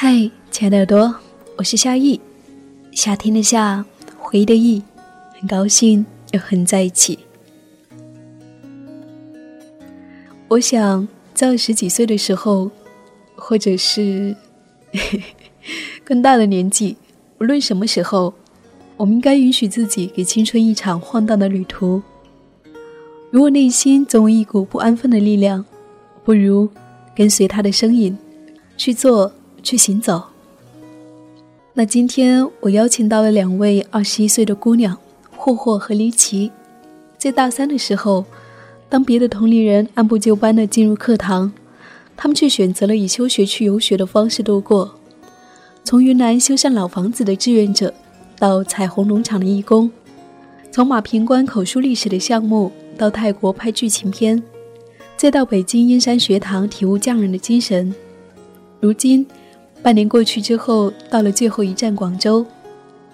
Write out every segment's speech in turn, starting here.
嗨，亲爱的耳朵，我是夏意，夏天的夏，回忆的忆，很高兴又和你在一起。我想在二十几岁的时候，或者是 更大的年纪，无论什么时候，我们应该允许自己给青春一场晃荡的旅途。如果内心总有一股不安分的力量，不如跟随他的声音，去做，去行走。那今天我邀请到了两位二十一岁的姑娘，霍霍和黎奇，在大三的时候。当别的同龄人按部就班地进入课堂，他们却选择了以休学去游学的方式度过。从云南修缮老房子的志愿者，到彩虹农场的义工；从马坪关口述历史的项目，到泰国拍剧情片，再到北京燕山学堂体悟匠人的精神。如今，半年过去之后，到了最后一站广州，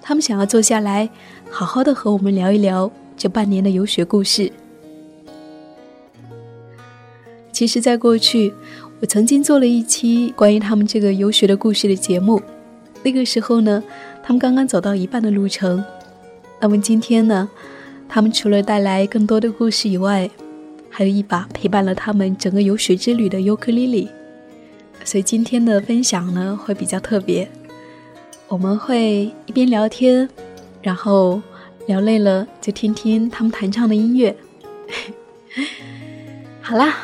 他们想要坐下来，好好的和我们聊一聊这半年的游学故事。其实，在过去，我曾经做了一期关于他们这个游学的故事的节目。那个时候呢，他们刚刚走到一半的路程。那么今天呢，他们除了带来更多的故事以外，还有一把陪伴了他们整个游学之旅的尤克里里。所以今天的分享呢，会比较特别。我们会一边聊天，然后聊累了就听听他们弹唱的音乐。好啦。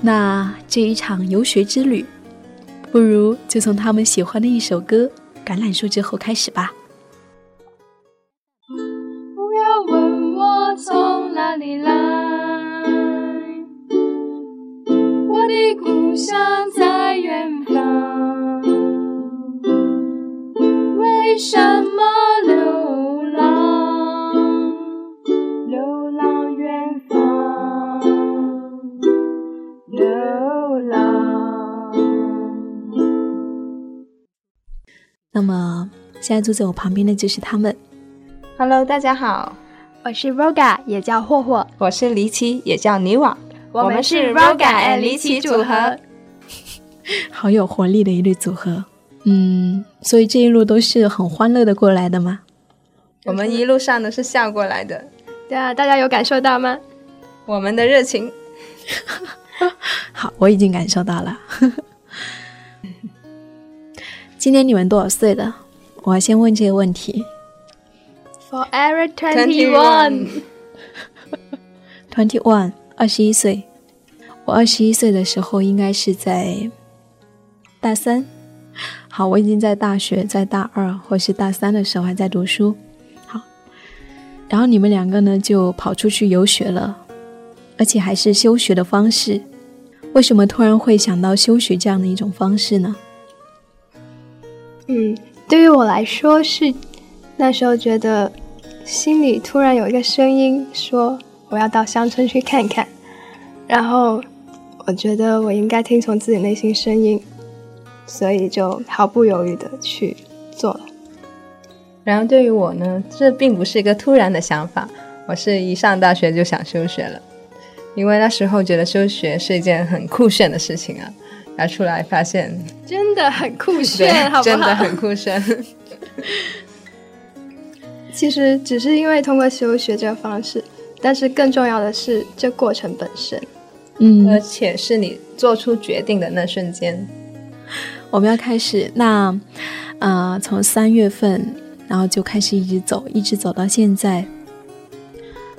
那这一场游学之旅，不如就从他们喜欢的一首歌《橄榄树》之后开始吧。不要问我从哪里来，我的故乡在为什么流浪？流浪远方，流浪那么，现在坐在我旁边的就是他们。Hello，大家好，我是 Roga，也叫霍霍；我是离奇，也叫尼瓦。我们是 Roga and 离奇组合，好有活力的一对组合。嗯，所以这一路都是很欢乐的过来的吗？我们一路上都是笑过来的。对啊，大家有感受到吗？我们的热情。好，我已经感受到了。今年你们多少岁了？我要先问这个问题。Forever twenty one。Twenty one，二十一岁。我二十一岁的时候应该是在大三。好，我已经在大学，在大二或是大三的时候还在读书。好，然后你们两个呢就跑出去游学了，而且还是休学的方式。为什么突然会想到休学这样的一种方式呢？嗯，对于我来说是，那时候觉得心里突然有一个声音说我要到乡村去看看，然后我觉得我应该听从自己内心声音，所以就毫不犹豫的去做了。然后对于我呢，这并不是一个突然的想法，我是一上大学就想休学了，因为那时候觉得休学是一件很酷炫的事情啊。拿出来发现，真的很酷炫，好不好？真的很酷炫。其实只是因为通过休学这个方式，但是更重要的是这过程本身。嗯，而且是你做出决定的那瞬间。我们要开始，那呃，从三月份，然后就开始一直走，一直走到现在。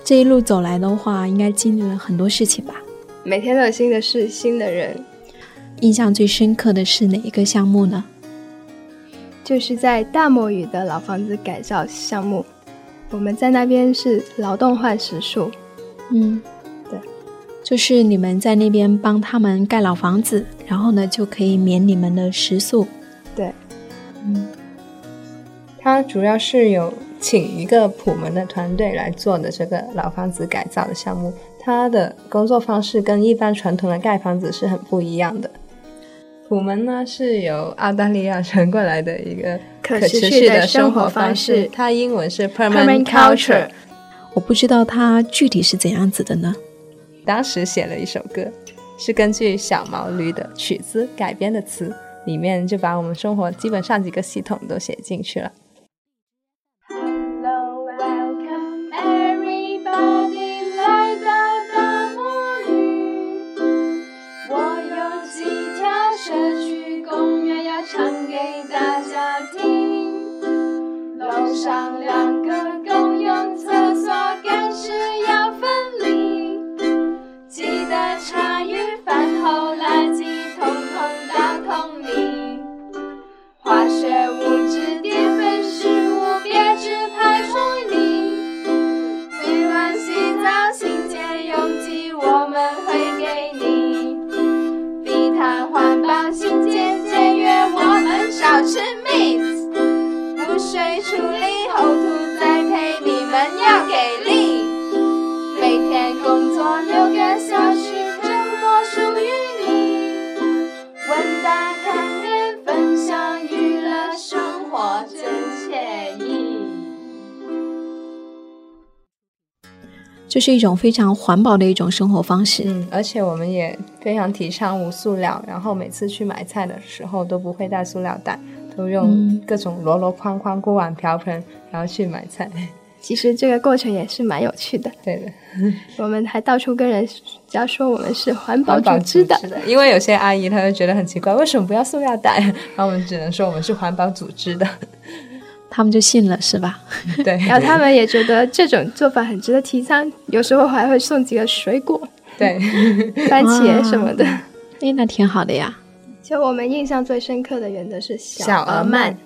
这一路走来的话，应该经历了很多事情吧？每天都有新的事，新的人。印象最深刻的是哪一个项目呢？就是在大漠雨的老房子改造项目，我们在那边是劳动换食宿。嗯，对，就是你们在那边帮他们盖老房子，然后呢就可以免你们的食宿。对，嗯，他主要是有请一个普门的团队来做的这个老房子改造的项目，他的工作方式跟一般传统的盖房子是很不一样的。普门呢是由澳大利亚传过来的一个可持续的生活方式，它英文是 permanent culture。我不知道它具体是怎样子的呢？当时写了一首歌是根据小毛驴的曲子改编的词里面就把我们生活基本上几个系统都写进去了。Hello welcome everybody 来到大魔女我有几条社区公园要唱给大家听。楼上学物质、淀粉、食物别只排水里。每晚洗澡清洁用具我们会给你。低碳环保、清洁节约，我们少吃 meat。污水处理、后这是一种非常环保的一种生活方式。嗯，而且我们也非常提倡无塑料，然后每次去买菜的时候都不会带塑料袋，都用嗯各种箩箩筐筐、锅碗瓢盆，然后去买菜。其实这个过程也是蛮有趣的。对的，我们还到处跟人家说我们是环保组织的，的，因为有些阿姨她会觉得很奇怪，为什么不要塑料袋？然后我们只能说我们是环保组织的。他们就信了，是吧？对，然后他们也觉得这种做法很值得提倡，有时候还会送几个水果，对，番茄什么的。哎，那挺好的呀。就我们印象最深刻的原则是小而而慢，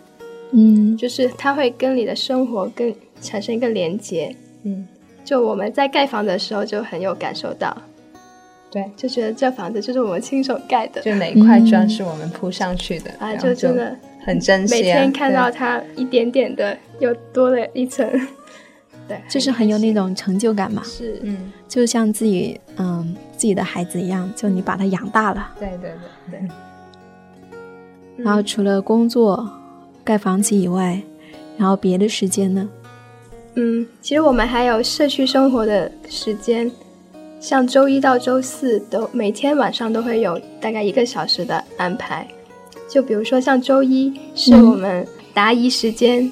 嗯，就是它会跟你的生活更产生一个连接。嗯，就我们在盖房子的时候就很有感受到，对，就觉得这房子就是我们亲手盖的。就哪一块砖是我们铺上去的，啊，就真的很珍惜、啊。每天看到对它一点点的又多了一层，对，就是很有那种成就感嘛，是嗯，就像自己嗯自己的孩子一样，就你把他养大了。对对对对，然后除了工作、盖房子以外，然后别的时间呢？嗯，其实我们还有社区生活的时间，像周一到周四都每天晚上都会有大概一个小时的安排。就比如说像周一是嗯我们答疑时间，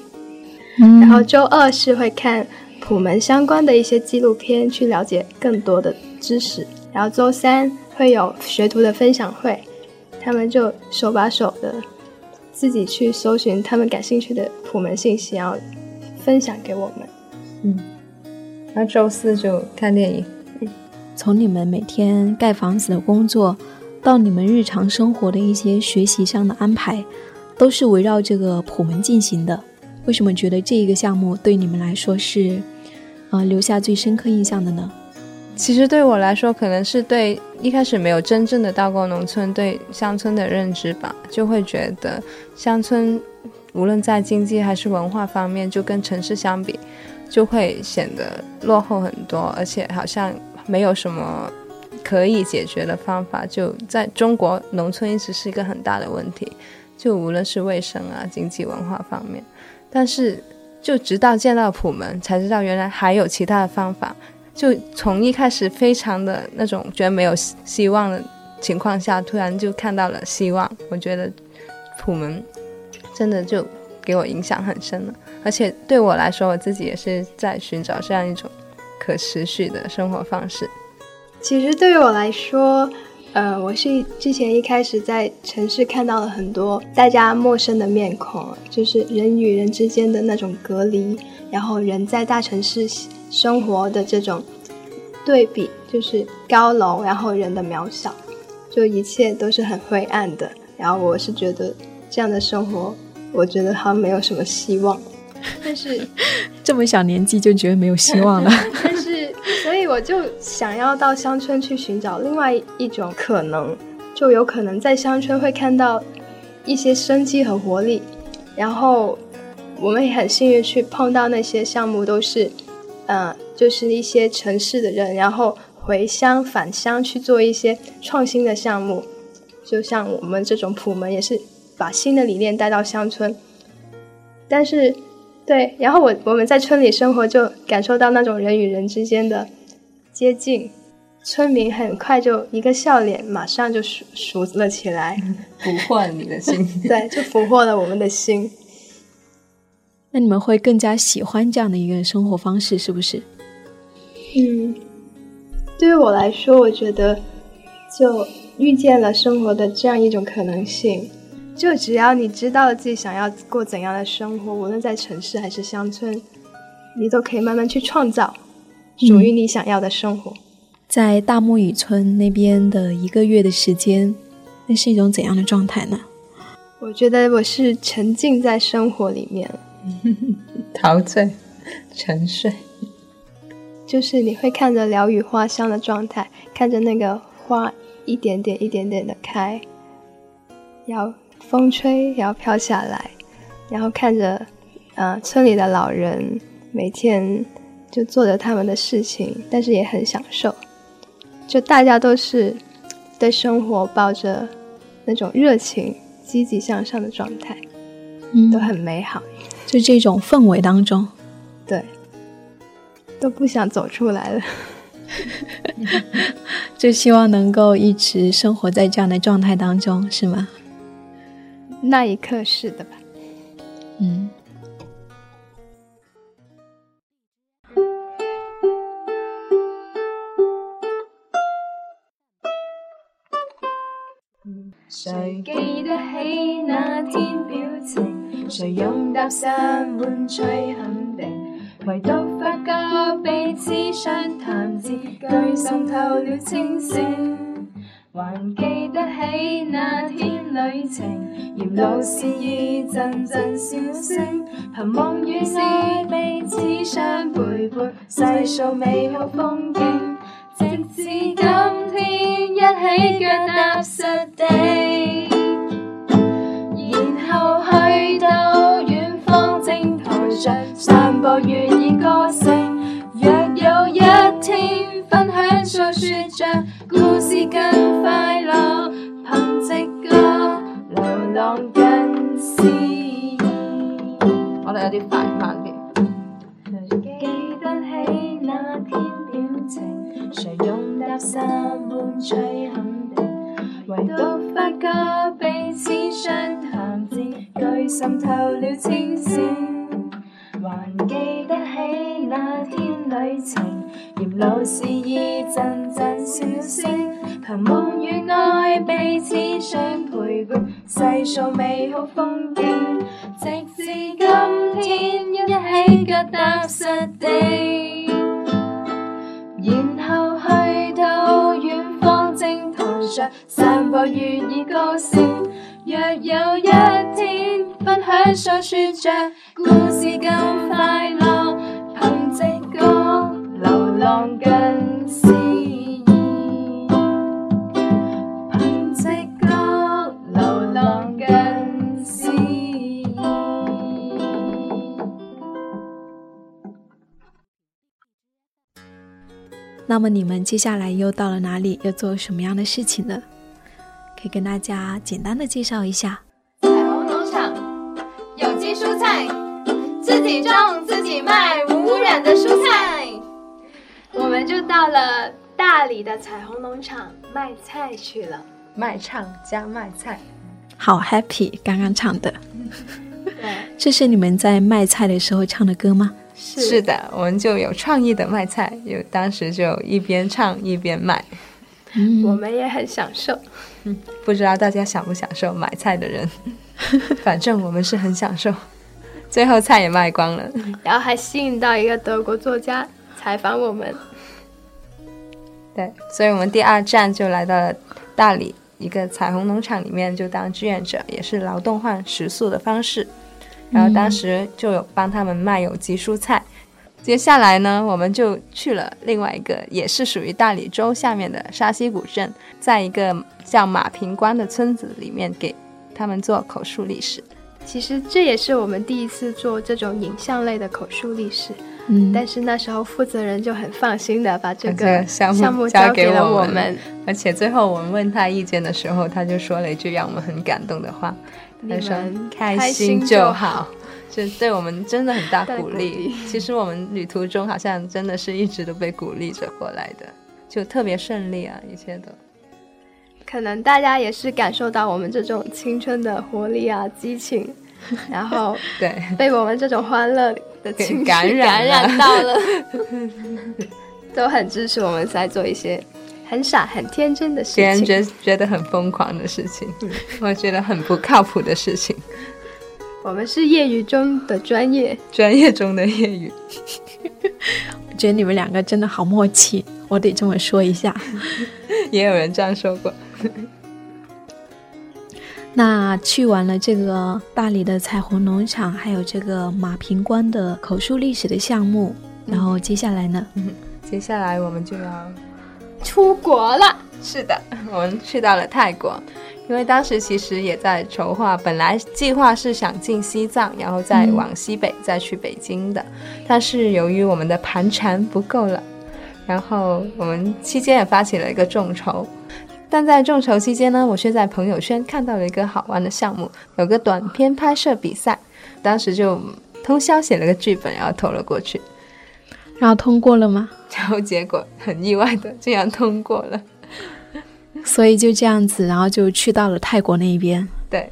嗯然后周二是会看普门相关的一些纪录片，去了解更多的知识。然后周三会有学徒的分享会，他们就手把手的自己去搜寻他们感兴趣的普门信息，然后分享给我们。然后周四就看电影。嗯从你们每天盖房子的工作，到你们日常生活的一些学习上的安排，都是围绕这个普门进行的。为什么觉得这一个项目对你们来说是，呃，留下最深刻印象的呢？其实对我来说，可能是对一开始没有真正的到过农村，对乡村的认知吧，就会觉得乡村无论在经济还是文化方面，就跟城市相比，就会显得落后很多，而且好像没有什么可以解决的方法。就在中国，农村一直是一个很大的问题，就无论是卫生啊、经济、文化方面。但是，就直到见到普门，才知道原来还有其他的方法。就从一开始非常的那种觉得没有希希望的情况下，突然就看到了希望。我觉得普门真的就给我影响很深了，而且对我来说，我自己也是在寻找这样一种可持续的生活方式。其实对于我来说，呃，我是之前一开始在城市看到了很多大家陌生的面孔，就是人与人之间的那种隔离，然后人在大城市生活的这种对比，就是高楼，然后人的渺小，就一切都是很灰暗的。然后我是觉得这样的生活，我觉得好像没有什么希望。但是这么小年纪就觉得没有希望了。但是，所以我就想要到乡村去寻找另外一种可能，就有可能在乡村会看到一些生机和活力。然后我们也很幸运去碰到那些项目，都是，嗯、就是一些城市的人，然后回乡返乡去做一些创新的项目。就像我们这种普门也是把新的理念带到乡村，但是对，然后我我们在村里生活，就感受到那种人与人之间的接近。村民很快就一个笑脸，马上就熟熟了起来，俘获了你的心。对，就俘获了我们的心。那你们会更加喜欢这样的一个生活方式，是不是？嗯，对于我来说，我觉得就遇见了生活的这样一种可能性。就只要你知道自己想要过怎样的生活，无论在城市还是乡村，你都可以慢慢去创造属于你想要的生活。在大木雨村那边的一个月的时间，那是一种怎样的状态呢？我觉得我是沉浸在生活里面，陶醉、沉睡，就是你会看着鸟语花香的状态，看着那个花一点点、一点点的开，要。风吹，然后飘下来，然后看着，呃，村里的老人每天就做着他们的事情，但是也很享受。就大家都是对生活抱着那种热情、积极向上的状态，嗯，都很美好。就这种氛围当中，对，都不想走出来了。就希望能够一直生活在这样的状态当中，是吗？那一刻是的吧，嗯。谁记得起那天表情？谁用搭讪换取肯定？唯独发觉彼此相谈字句渗透了清醒。还记得起那天旅程，沿路是雨阵阵笑声，凭梦与爱彼此相陪伴，细数美好风景，直至今天一起脚踏实地，然后去到远方征途上散播悦意歌声。若有一天分享诉说着故事更快乐，凭直觉流浪更诗意。我哋有啲快慢啲。记得起那天表情，谁用搭讪换取肯定，唯独发觉彼此相谈字句渗透了清醒。还记得起那天旅程，沿路是意阵声，凭梦与爱彼此相陪伴，细数美好风景，直至今天一起脚踏实地，然后去到远方征途上散步，愿意歌声。若有一天分享诉说着故事更快乐，凭直觉流浪更诗那么你们接下来又到了哪里？要做什么样的事情呢？可以跟大家简单的介绍一下。彩虹农场，有机蔬菜，自己种自己卖，无污染的蔬菜。我们就到了大理的彩虹农场卖菜去了。卖唱加卖菜，好 happy，刚刚唱的，对，这是你们在卖菜的时候唱的歌吗？是是的，我们就有创意的卖菜，有当时就一边唱一边卖。嗯我们也很享受。不知道大家享不享受买菜的人，反正我们是很享受。最后菜也卖光了，然后还吸引到一个德国作家采访我们。对，所以我们第二站就来到了大理一个彩虹农场里面，就当志愿者，也是劳动换食宿的方式。然后当时就有帮他们卖有机蔬菜。接下来呢，我们就去了另外一个也是属于大理州下面的沙溪古镇，在一个叫马坪关的村子里面给他们做口述历史。其实这也是我们第一次做这种影像类的口述历史，嗯，但是那时候负责人就很放心的把这个个项目交给了我们。而且最后我们问他意见的时候，他就说了一句让我们很感动的话，你他说们：“开开心心就就好。”就对我们真的很大大鼓鼓励励。其实我们旅途中好像真的是一直都被鼓励着过来的。就特别顺利啊，一切都。可能大家也是感受到我们这种青春的活力啊、激情，然后对，被我们这种欢乐的情绪感染感染到了，都很支持我们在做一些很傻、很天真的事情别人。觉觉得很疯狂的事情，我觉得很不靠谱的事情，我们是业余中的专业，专业中的业余。我觉得你们两个真的好默契，我得这么说一下。也有人这样说过。那去完了这个大理的彩虹农场，还有这个马平关的口述历史的项目，然后接下来呢？接下来我们就要出国了。是的，我们去到了泰国，因为当时其实也在筹划，本来计划是想进西藏，然后再往西北、再去北京的，但是由于我们的盘缠不够了，然后我们期间也发起了一个众筹。但在众筹期间呢，我却在朋友圈看到了一个好玩的项目，有个短片拍摄比赛，当时就通宵写了个剧本，然后投了过去，然后通过了吗？然后结果很意外的竟然通过了。所以就这样子，然后就去到了泰国那一边。对，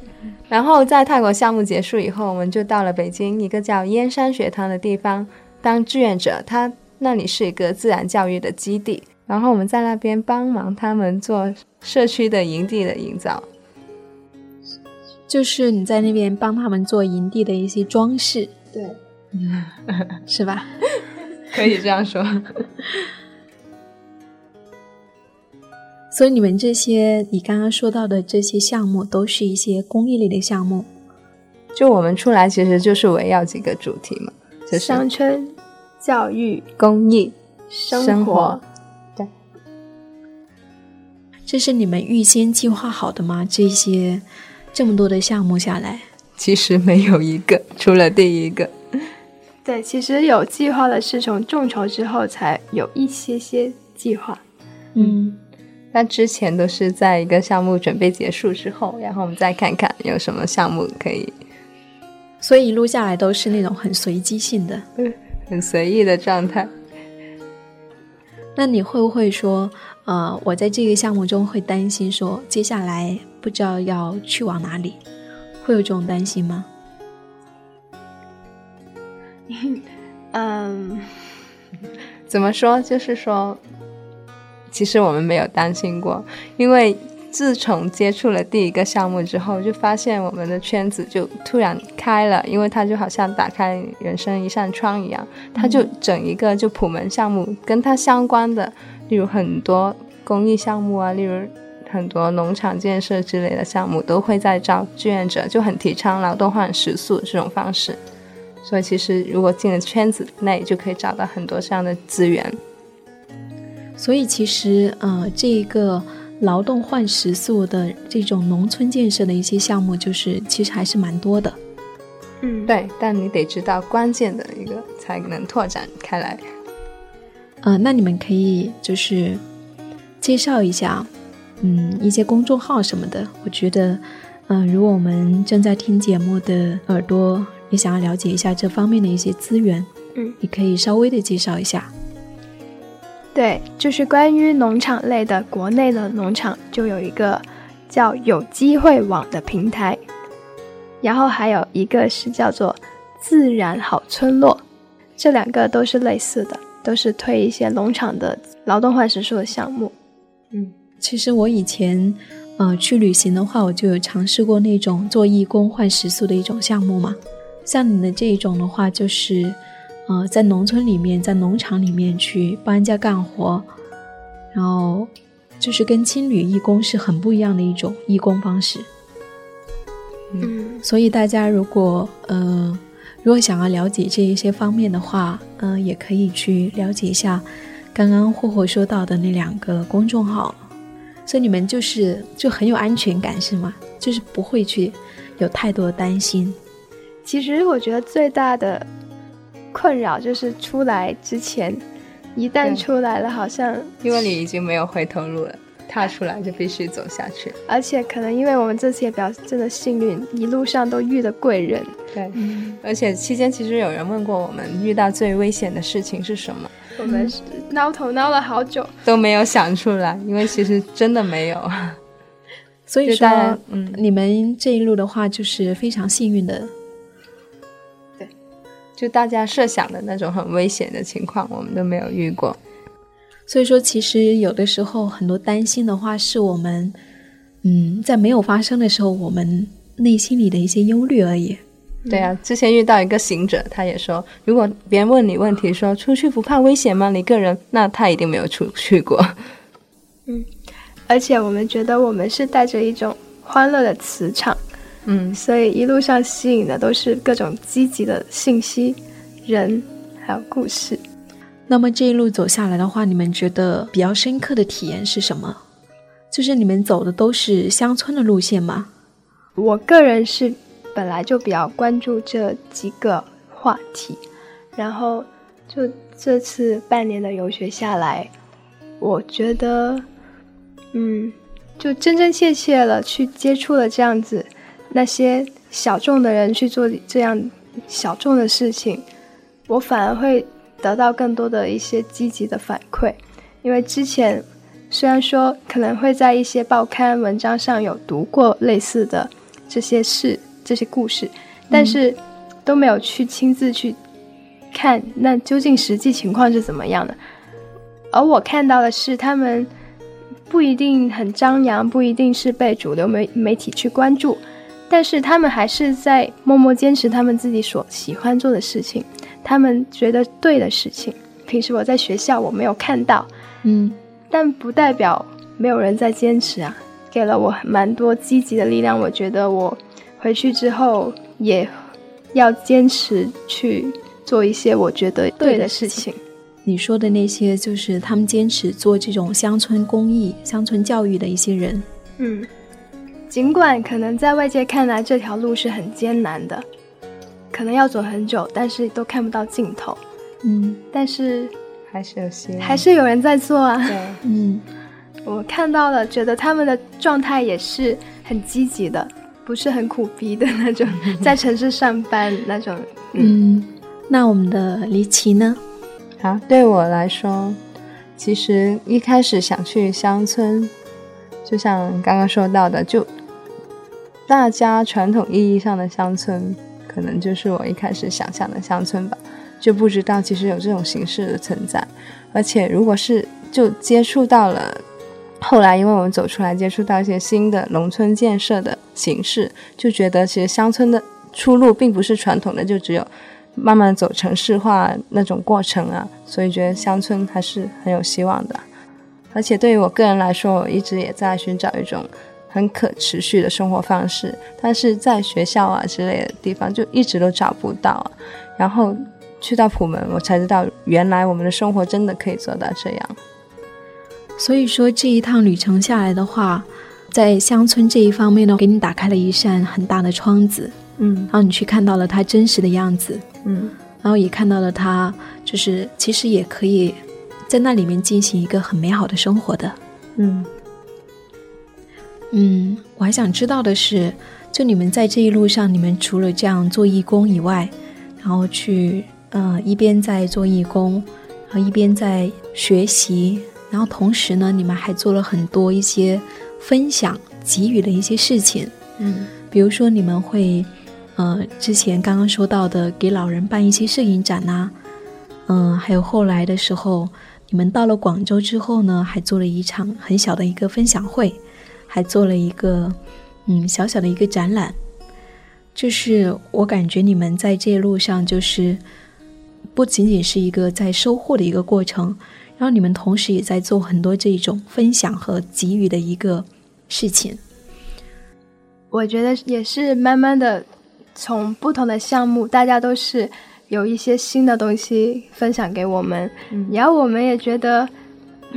然后在泰国项目结束以后，我们就到了北京一个叫燕山学堂的地方当志愿者。他那里是一个自然教育的基地，然后我们在那边帮忙他们做社区的营地的营造。就是你在那边帮他们做营地的一些装饰，对，是吧？可以这样说。所以你们这些你刚刚说到的这些项目，都是一些公益类的项目。就我们出来其实就是围绕几个主题嘛，就是乡村教育、公益、生生活对。这是你们预先计划好的吗？这些这么多的项目下来，其实没有一个，除了第一个。对，其实有计划的是从众筹之后才有一些些计划。嗯，那之前都是在一个项目准备结束之后，然后我们再看看有什么项目可以所以一路下来都是那种很随机性的。很随意的状态。那你会不会说，呃，我在这个项目中会担心说，接下来不知道要去往哪里，会有这种担心吗？嗯，怎么说？就是说，其实我们没有担心过，因为自从接触了第一个项目之后，就发现我们的圈子就突然开了，因为它就好像打开人生一扇窗一样，它就整一个就普门项目跟它相关的，例如很多公益项目啊，例如很多农场建设之类的项目，都会在招志愿者，就很提倡劳动换食宿这种方式。所以其实如果进了圈子内，就可以找到很多这样的资源。所以其实，呃，这一个劳动换食宿的这种农村建设的一些项目，就是其实还是蛮多的。嗯，对，但你得知道关键的一个，才能拓展开来。呃，那你们可以就是介绍一下，嗯，一些公众号什么的。我觉得，嗯、如果我们正在听节目的耳朵也想要了解一下这方面的一些资源，嗯，你可以稍微的介绍一下。对，就是关于农场类的，国内的农场就有一个叫有机会网的平台，然后还有一个是叫做自然好村落，这两个都是类似的，都是推一些农场的劳动换食宿的项目。嗯其实我以前，呃，去旅行的话，我就有尝试过那种做义工换食宿的一种项目嘛。像你的这一种的话，就是，呃，在农村里面，在农场里面去帮人家干活，然后就是跟青旅义工是很不一样的一种义工方式。嗯，所以大家如果呃如果想要了解这一些方面的话，嗯、也可以去了解一下刚刚霍霍说到的那两个公众号。所以你们就是就很有安全感是吗？就是不会去有太多的担心。其实我觉得最大的困扰就是出来之前，一旦出来了，好像因为你已经没有回头路了。踏出来就必须走下去。而且可能因为我们这次也比较真的幸运，一路上都遇的贵人。对，而且期间其实有人问过我们，遇到最危险的事情是什么？我们挠头挠了好久，都没有想出来，因为其实真的没有。所以说，嗯，你们这一路的话，就是非常幸运的。对，就大家设想的那种很危险的情况，我们都没有遇过。所以说，其实有的时候很多担心的话，是我们，嗯，在没有发生的时候，我们内心里的一些忧虑而已。对啊，之前遇到一个行者，他也说，如果别人问你问题，说出去不怕危险吗？你个人，那他一定没有出去过。嗯。而且我们觉得我们是带着一种欢乐的磁场，嗯，所以一路上吸引的都是各种积极的信息、人，还有故事。那么这一路走下来的话，你们觉得比较深刻的体验是什么？就是你们走的都是乡村的路线吗？我个人是本来就比较关注这几个话题，然后就这次半年的游学下来，我觉得。嗯，就真真切切了去接触了这样子那些小众的人去做这样小众的事情，我反而会得到更多的一些积极的反馈。因为之前虽然说可能会在一些报刊文章上有读过类似的这些事、这些故事，但是都没有去亲自去看那究竟实际情况是怎么样的。而我看到的是他们。不一定很张扬，不一定是被主流媒媒体去关注，但是他们还是在默默坚持他们自己所喜欢做的事情，他们觉得对的事情。平时我在学校我没有看到，嗯，但不代表没有人在坚持啊，给了我蛮多积极的力量。我觉得我回去之后也要坚持去做一些我觉得对的事情。你说的那些，就是他们坚持做这种乡村公益、乡村教育的一些人。嗯，尽管可能在外界看来这条路是很艰难的，可能要走很久，但是都看不到尽头。嗯，但是还是有希望，还是有人在做啊。对，嗯，我看到了，觉得他们的状态也是很积极的，不是很苦逼的那种，在城市上班那种。嗯，那我们的离奇呢？好，对我来说，其实一开始想去乡村，就像刚刚说到的，就大家传统意义上的乡村，可能就是我一开始想象的乡村吧，就不知道其实有这种形式的存在。而且，如果是就接触到了，后来因为我们走出来，接触到一些新的农村建设的形式，就觉得其实乡村的出路并不是传统的，就只有。慢慢走城市化那种过程啊，所以觉得乡村还是很有希望的。而且对于我个人来说，我一直也在寻找一种很可持续的生活方式，但是在学校啊之类的地方就一直都找不到。然后去到普门，我才知道原来我们的生活真的可以做到这样。所以说这一趟旅程下来的话，在乡村这一方面呢，给你打开了一扇很大的窗子。嗯，然后你去看到了它真实的样子，嗯，然后也看到了它，就是其实也可以在那里面进行一个很美好的生活的，嗯，嗯，我还想知道的是，就你们在这一路上，你们除了这样做义工以外，然后去，呃，一边在做义工，然后一边在学习，然后同时呢，你们还做了很多一些分享、给予的一些事情，嗯，比如说你们会。呃，之前刚刚说到的，给老人办一些摄影展呐，嗯，还有后来的时候，你们到了广州之后呢，还做了一场很小的一个分享会，还做了一个嗯小小的一个展览，就是我感觉你们在这一路上，就是不仅仅是一个在收获的一个过程，然后你们同时也在做很多这种分享和给予的一个事情，我觉得也是慢慢的。从不同的项目，大家都是有一些新的东西分享给我们，然后我们也觉得，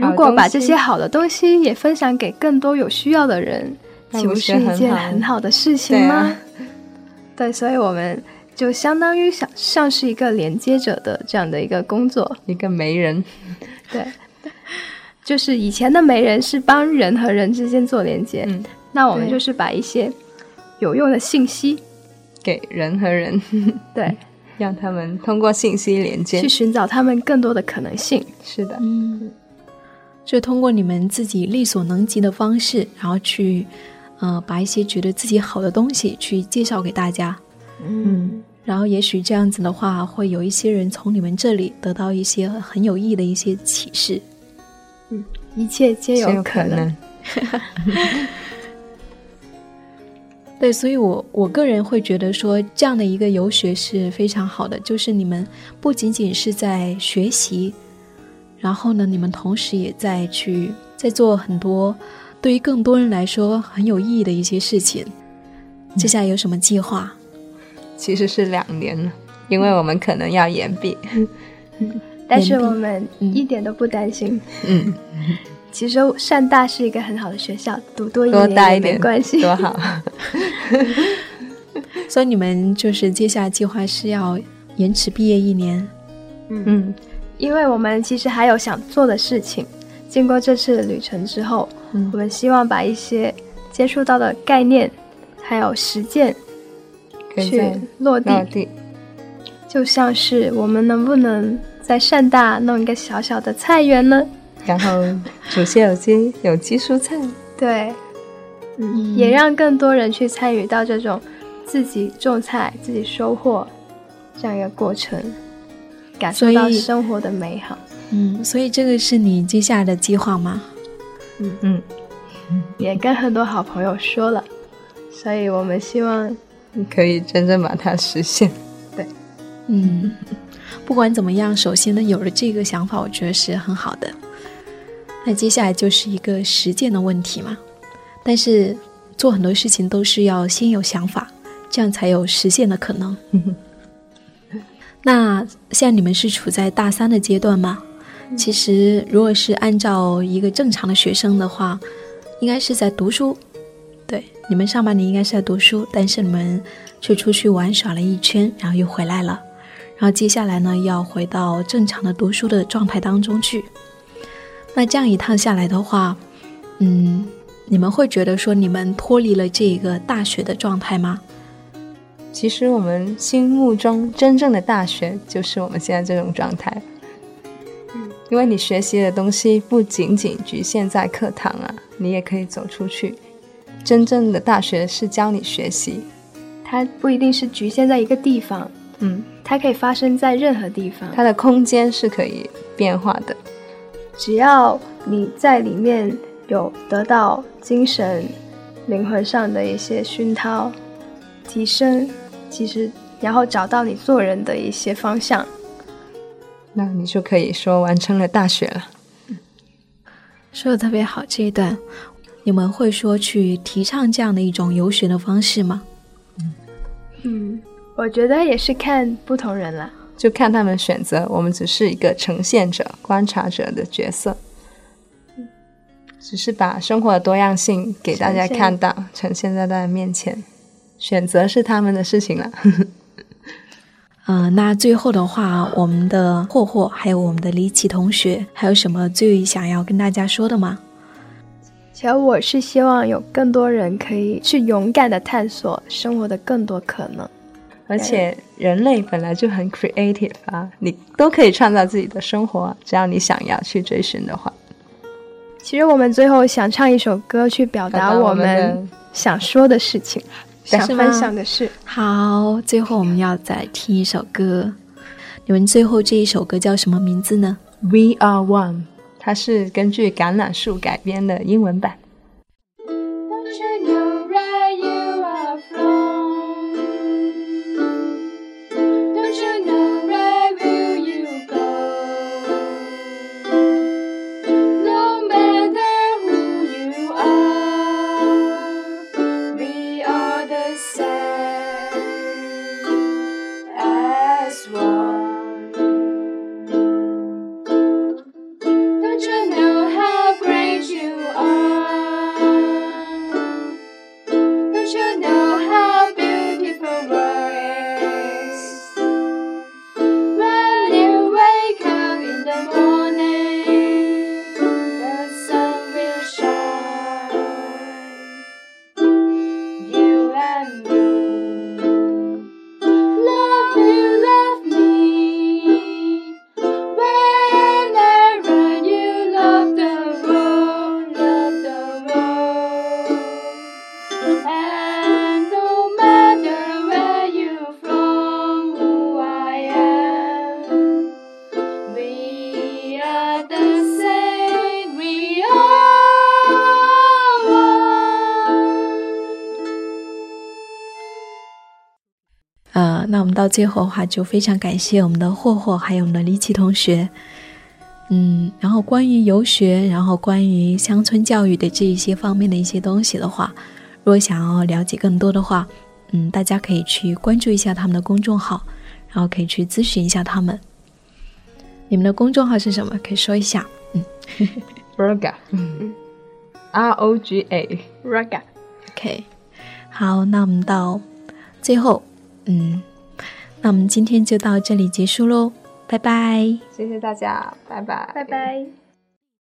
如果把这些好的东西也分享给更多有需要的人，岂不是一件很好的事情吗？对，所以我们就相当于像像是一个连接者的这样的一个工作，一个媒人。对，就是以前的媒人是帮人和人之间做连接，嗯，那我们就是把一些有用的信息，给人和人，对，让他们通过信息连接。去。寻找他们更多的可能性。是的，嗯，就通过你们自己力所能及的方式，然后去，呃，把一些觉得自己好的东西去介绍给大家。嗯，然后也许这样子的话，会有一些人从你们这里得到一些很有意义的一些启示。嗯一切皆有有可能。能。对，所以我我个人会觉得说，这样的一个游学是非常好的，就是你们不仅仅是在学习，然后呢，你们同时也在去在做很多对于更多人来说很有意义的一些事情。接下来有什么计划？其实是两年了，因为我们可能要延毕。但是我们嗯一点都不担心。嗯，其实汕大是一个很好的学校，读多一多年也没待一点关系。多好。所以你们就是接下来计划是要延迟毕业一年。嗯因为我们其实还有想做的事情。经过这次旅程之后，嗯我们希望把一些接触到的概念，还有实践去。落地。就像是我们能不能在汕大弄一个小小的菜园呢？然后煮些有机有机蔬菜。对，嗯也让更多人去参与到这种自己种菜、自己收获这样一个过程，感受到所以生活的美好。嗯，所以这个是你接下来的计划吗？嗯嗯，也跟很多好朋友说了，所以我们希望你可以真正把它实现。对嗯，不管怎么样，首先呢，有了这个想法，我觉得是很好的。那接下来就是一个实践的问题嘛。但是做很多事情都是要先有想法，这样才有实现的可能。那现在你们是处在大三的阶段吗？其实，如果是按照一个正常的学生的话，应该是在读书。对，你们上半年应该是在读书，但是你们却出去玩耍了一圈，然后又回来了。然后接下来呢，要回到正常的读书的状态当中去。那这样一趟下来的话，嗯，你们会觉得说你们脱离了这个大学的状态吗？其实我们心目中真正的大学就是我们现在这种状态。嗯因为你学习的东西不仅仅局限在课堂啊，你也可以走出去。真正的大学是教你学习，它不一定是局限在一个地方，嗯，它可以发生在任何地方。它的空间是可以变化的。只要你在里面有得到精神、灵魂上的一些熏陶、提升，其实然后找到你做人的一些方向，那你就可以说完成了大学了。说的特别好，这一段你们会说去提倡这样的一种游学的方式吗？嗯，我觉得也是看不同人了。就看他们选择，我们只是一个呈现者、观察者的角色，只是把生活的多样性给大家看到，呈现在大家面前。选择是他们的事情了。嗯、那最后的话，我们的霍霍还有我们的李琦同学，还有什么最想要跟大家说的吗？其实我是希望有更多人可以去勇敢的探索生活的更多可能。而且人类本来就很 creative 啊，你都可以创造自己的生活，只要你想要去追寻的话。其实我们最后想唱一首歌去表达我们想说的事情，想分享的事。好，最后我们要再听一首歌，你们最后这一首歌叫什么名字呢？We Are One，它是根据橄榄树改编的英文版。到最后的话，就非常感谢我们的霍霍，还有我们的李奇同学。嗯，然后关于游学，然后关于乡村教育的这一些方面的一些东西的话，如果想要了解更多的话，嗯，大家可以去关注一下他们的公众号，然后可以去咨询一下他们。你们的公众号是什么？可以说一下。嗯 Roga，嗯，R O G A。Raga，OK，好，那我们到最后，嗯，那我们今天就到这里结束喽，拜拜。谢谢大家，拜拜，拜拜。